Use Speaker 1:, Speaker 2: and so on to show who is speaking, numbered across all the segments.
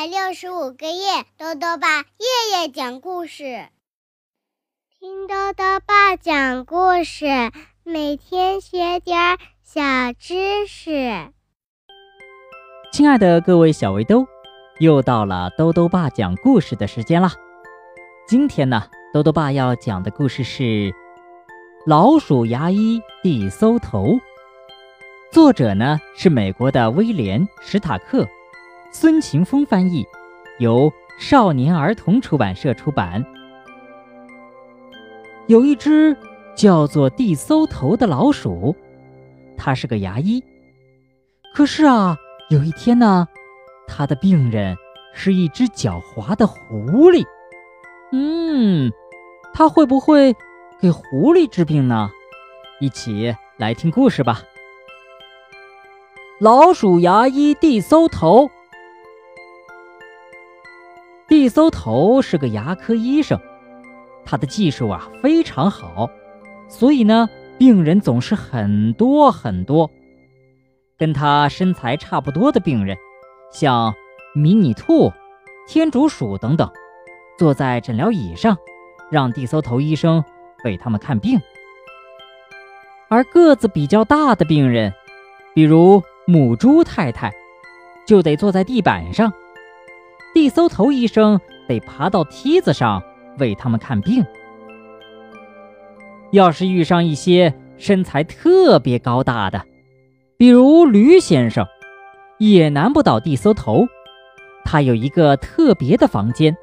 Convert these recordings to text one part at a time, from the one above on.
Speaker 1: 百六十五个夜，豆豆爸夜夜讲故事，听豆豆爸讲故事，每天学点小知识。
Speaker 2: 亲爱的各位小围兜，又到了豆豆爸讲故事的时间啦！今天呢，豆豆爸要讲的故事是《老鼠牙医地搜头》，作者呢是美国的威廉·史塔克。孙晴峰翻译，由少年儿童出版社出版。有一只叫做地搜头的老鼠，它是个牙医。可是啊，有一天呢，他的病人是一只狡猾的狐狸。嗯，他会不会给狐狸治病呢？一起来听故事吧。老鼠牙医地搜头。地搜头是个牙科医生，他的技术啊非常好，所以呢，病人总是很多很多。跟他身材差不多的病人，像迷你兔、天竺鼠等等，坐在诊疗椅上，让地搜头医生为他们看病。而个子比较大的病人，比如母猪太太，就得坐在地板上。地搜头医生得爬到梯子上为他们看病。要是遇上一些身材特别高大的，比如驴先生，也难不倒地搜头。他有一个特别的房间，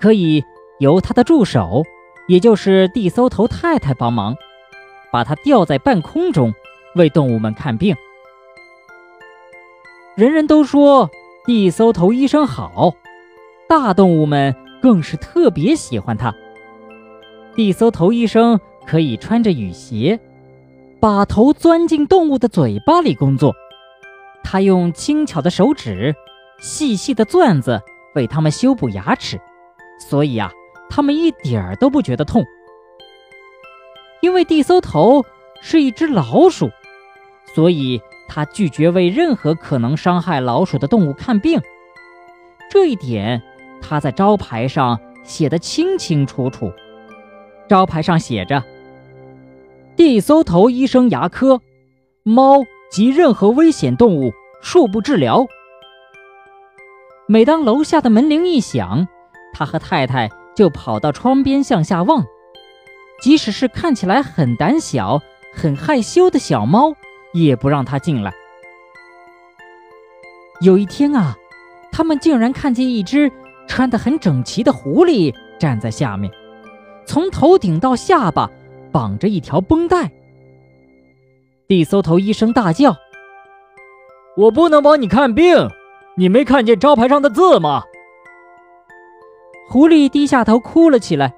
Speaker 2: 可以由他的助手，也就是地搜头太太帮忙，把他吊在半空中，为动物们看病。人人都说。地搜头医生好，大动物们更是特别喜欢他。地搜头医生可以穿着雨鞋，把头钻进动物的嘴巴里工作。他用轻巧的手指、细细的钻子为他们修补牙齿，所以啊，他们一点儿都不觉得痛。因为地搜头是一只老鼠，所以。他拒绝为任何可能伤害老鼠的动物看病，这一点他在招牌上写得清清楚楚。招牌上写着：“地搜头医生牙科，猫及任何危险动物恕不治疗。”每当楼下的门铃一响，他和太太就跑到窗边向下望，即使是看起来很胆小、很害羞的小猫。也不让他进来。有一天啊，他们竟然看见一只穿得很整齐的狐狸站在下面，从头顶到下巴绑着一条绷带。地搜头医生大叫：“我不能帮你看病，你没看见招牌上的字吗？”狐狸低下头哭了起来：“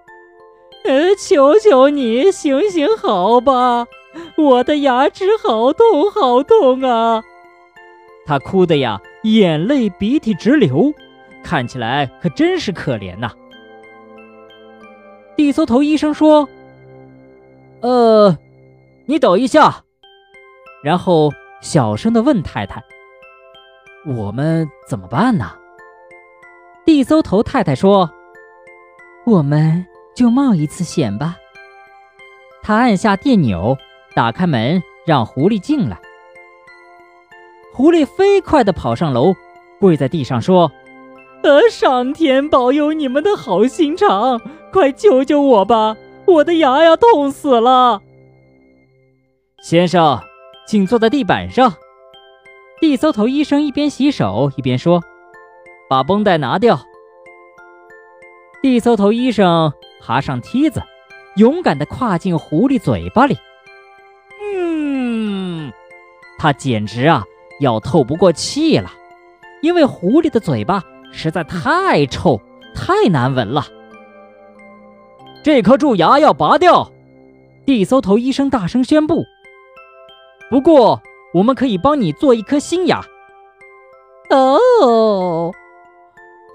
Speaker 3: 呃，求求你行行好吧。”我的牙齿好痛，好痛啊！
Speaker 2: 他哭的呀，眼泪鼻涕直流，看起来可真是可怜呐。地搜头医生说：“呃，你等一下。”然后小声的问太太：“我们怎么办呢？”地搜头太太说：“
Speaker 4: 我们就冒一次险吧。”
Speaker 2: 他按下电钮。打开门，让狐狸进来。狐狸飞快地跑上楼，跪在地上说：“
Speaker 3: 呃，上天保佑你们的好心肠，快救救我吧！我的牙呀，痛死了！”
Speaker 2: 先生，请坐在地板上。地搜头医生一边洗手一边说：“把绷带拿掉。”地搜头医生爬上梯子，勇敢地跨进狐狸嘴巴里。他简直啊要透不过气了，因为狐狸的嘴巴实在太臭、太难闻了。这颗蛀牙要拔掉，地搜头医生大声宣布。不过，我们可以帮你做一颗新牙。
Speaker 3: 哦，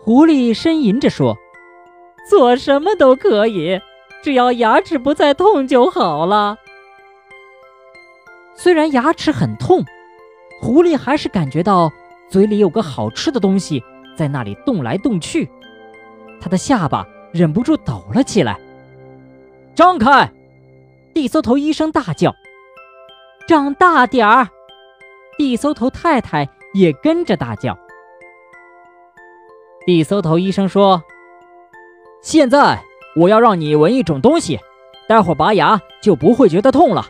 Speaker 2: 狐狸呻吟着说：“
Speaker 3: 做什么都可以，只要牙齿不再痛就好了。”
Speaker 2: 虽然牙齿很痛，狐狸还是感觉到嘴里有个好吃的东西在那里动来动去，它的下巴忍不住抖了起来。张开！地搜头医生大叫。长大点儿！地搜头太太也跟着大叫。地搜头医生说：“现在我要让你闻一种东西，待会儿拔牙就不会觉得痛了。”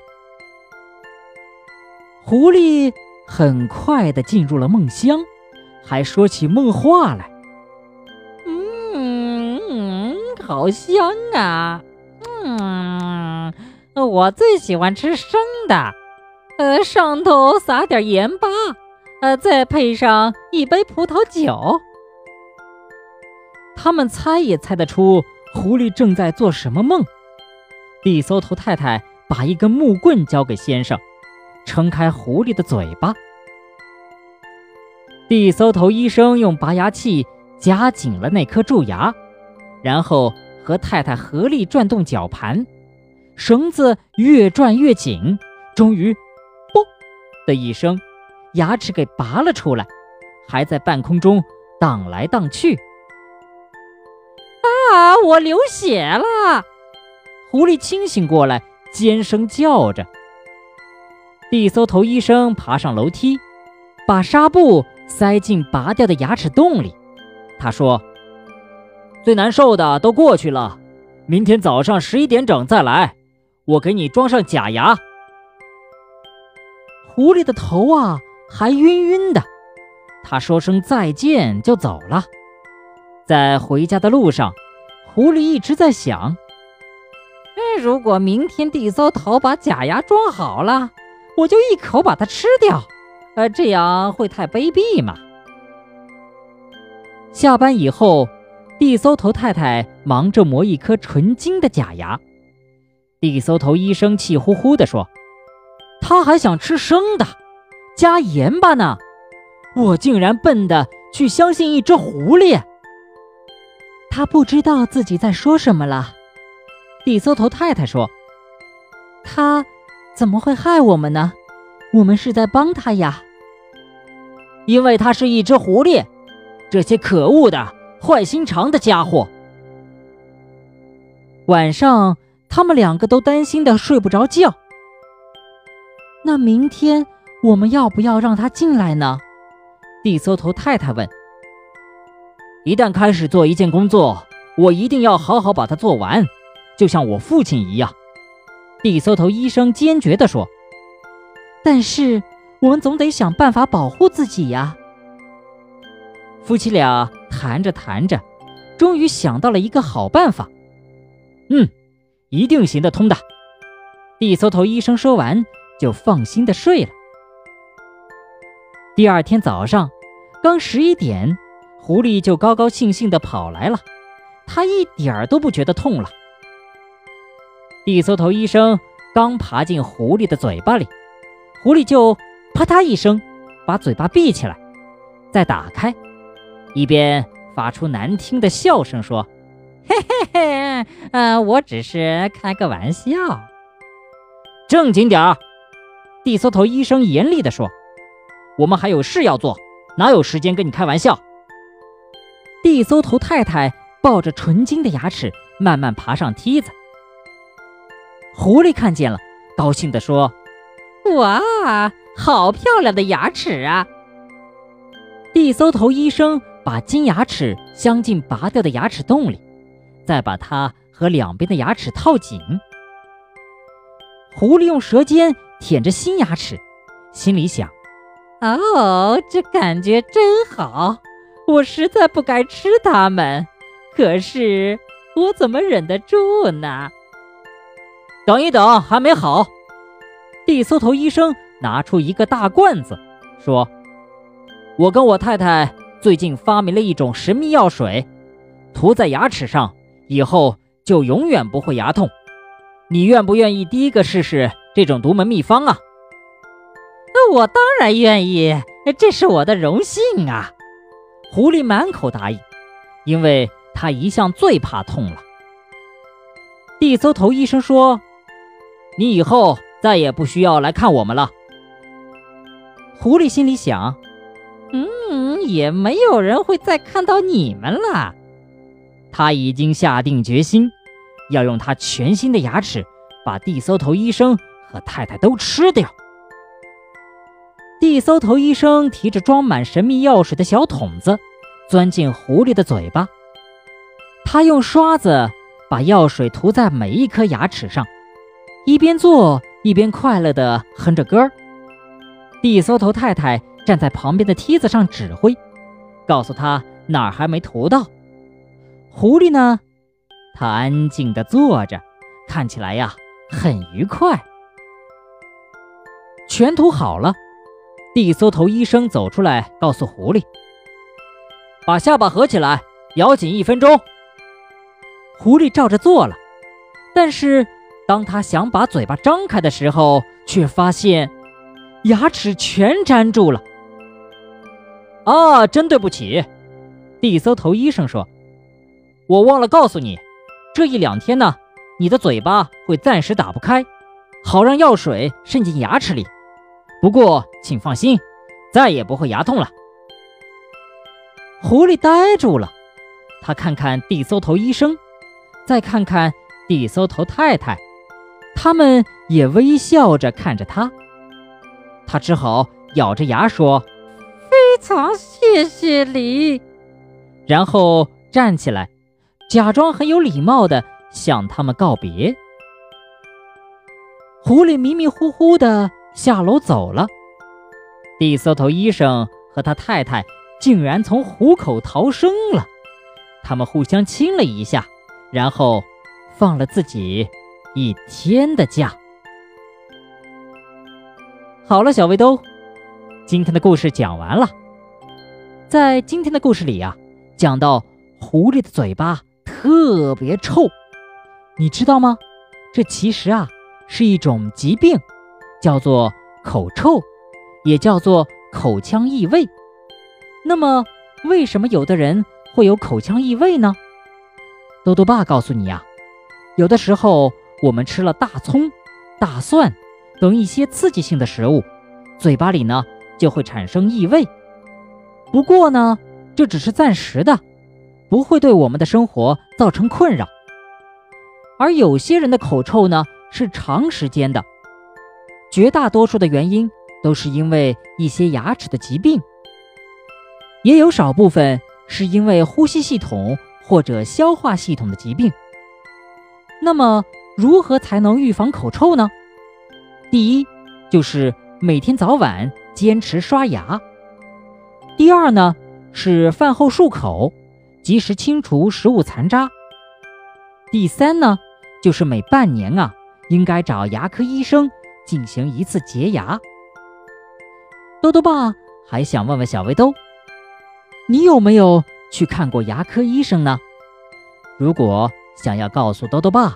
Speaker 2: 狐狸很快的进入了梦乡，还说起梦话来：“
Speaker 3: 嗯，好香啊！嗯，我最喜欢吃生的。”呃，上头撒点盐巴，呃，再配上一杯葡萄酒。
Speaker 2: 他们猜也猜得出狐狸正在做什么梦。地搜头太太把一根木棍交给先生，撑开狐狸的嘴巴。地搜头医生用拔牙器夹紧了那颗蛀牙，然后和太太合力转动绞盘，绳子越转越紧，终于。的一声，牙齿给拔了出来，还在半空中荡来荡去。
Speaker 3: 啊！我流血了！
Speaker 2: 狐狸清醒过来，尖声叫着。地搜头医生爬上楼梯，把纱布塞进拔掉的牙齿洞里。他说：“最难受的都过去了，明天早上十一点整再来，我给你装上假牙。”狐狸的头啊，还晕晕的。他说声再见就走了。在回家的路上，狐狸一直在想：
Speaker 3: 如果明天地搜头把假牙装好了，我就一口把它吃掉。呃，这样会太卑鄙吗？
Speaker 2: 下班以后，地搜头太太忙着磨一颗纯金的假牙。地搜头医生气呼呼地说。他还想吃生的，加盐巴呢！我竟然笨的去相信一只狐狸。
Speaker 4: 他不知道自己在说什么了。
Speaker 2: 地搜头太太说：“
Speaker 4: 他怎么会害我们呢？我们是在帮他呀。
Speaker 2: 因为他是一只狐狸，这些可恶的、坏心肠的家伙。”晚上，他们两个都担心的睡不着觉。
Speaker 4: 那明天我们要不要让他进来呢？
Speaker 2: 地搜头太太问。一旦开始做一件工作，我一定要好好把它做完，就像我父亲一样。地搜头医生坚决地说。
Speaker 4: 但是我们总得想办法保护自己呀。
Speaker 2: 夫妻俩谈着谈着，终于想到了一个好办法。嗯，一定行得通的。地搜头医生说完。就放心的睡了。第二天早上，刚十一点，狐狸就高高兴兴的跑来了，它一点儿都不觉得痛了。地搜头医生刚爬进狐狸的嘴巴里，狐狸就啪嗒一声把嘴巴闭起来，再打开，一边发出难听的笑声说：“
Speaker 3: 嘿嘿嘿，呃，我只是开个玩笑。”
Speaker 2: 正经点儿。地搜头医生严厉地说：“我们还有事要做，哪有时间跟你开玩笑？”地搜头太太抱着纯金的牙齿慢慢爬上梯子。狐狸看见了，高兴地说：“
Speaker 3: 哇，好漂亮的牙齿啊！”
Speaker 2: 地搜头医生把金牙齿镶进拔掉的牙齿洞里，再把它和两边的牙齿套紧。狐狸用舌尖。舔着新牙齿，心里想：“
Speaker 3: 哦，这感觉真好！我实在不该吃它们，可是我怎么忍得住呢？”
Speaker 2: 等一等，还没好。地搜头医生拿出一个大罐子，说：“我跟我太太最近发明了一种神秘药水，涂在牙齿上以后就永远不会牙痛。你愿不愿意第一个试试？”这种独门秘方啊，
Speaker 3: 那我当然愿意，这是我的荣幸啊！
Speaker 2: 狐狸满口答应，因为他一向最怕痛了。地搜头医生说：“你以后再也不需要来看我们了。”狐狸心里想：“
Speaker 3: 嗯，也没有人会再看到你们了。
Speaker 2: 他已经下定决心，要用他全新的牙齿把地搜头医生和太太都吃掉。地搜头医生提着装满神秘药水的小桶子，钻进狐狸的嘴巴。他用刷子把药水涂在每一颗牙齿上，一边做一边快乐地哼着歌儿。地搜头太太站在旁边的梯子上指挥，告诉他哪儿还没涂到。狐狸呢？它安静地坐着，看起来呀很愉快。全涂好了，地搜头医生走出来，告诉狐狸：“把下巴合起来，咬紧一分钟。”狐狸照着做了，但是当他想把嘴巴张开的时候，却发现牙齿全粘住了。啊，真对不起，地搜头医生说。我忘了告诉你，这一两天呢，你的嘴巴会暂时打不开，好让药水渗进牙齿里。不过请放心，再也不会牙痛了。狐狸呆住了，他看看地搜头医生，再看看地搜头太太，他们也微笑着看着他。他只好咬着牙说：“
Speaker 3: 非常谢谢你。”
Speaker 2: 然后站起来。假装很有礼貌的向他们告别。狐狸迷迷糊糊的下楼走了。地搜头医生和他太太竟然从虎口逃生了。他们互相亲了一下，然后放了自己一天的假。好了，小围兜，今天的故事讲完了。在今天的故事里呀，讲到狐狸的嘴巴。特别臭，你知道吗？这其实啊是一种疾病，叫做口臭，也叫做口腔异味。那么，为什么有的人会有口腔异味呢？豆豆爸告诉你啊，有的时候我们吃了大葱、大蒜等一些刺激性的食物，嘴巴里呢就会产生异味。不过呢，这只是暂时的。不会对我们的生活造成困扰，而有些人的口臭呢是长时间的，绝大多数的原因都是因为一些牙齿的疾病，也有少部分是因为呼吸系统或者消化系统的疾病。那么，如何才能预防口臭呢？第一，就是每天早晚坚持刷牙；第二呢，是饭后漱口。及时清除食物残渣。第三呢，就是每半年啊，应该找牙科医生进行一次洁牙。豆豆爸还想问问小围兜，你有没有去看过牙科医生呢？如果想要告诉豆豆爸，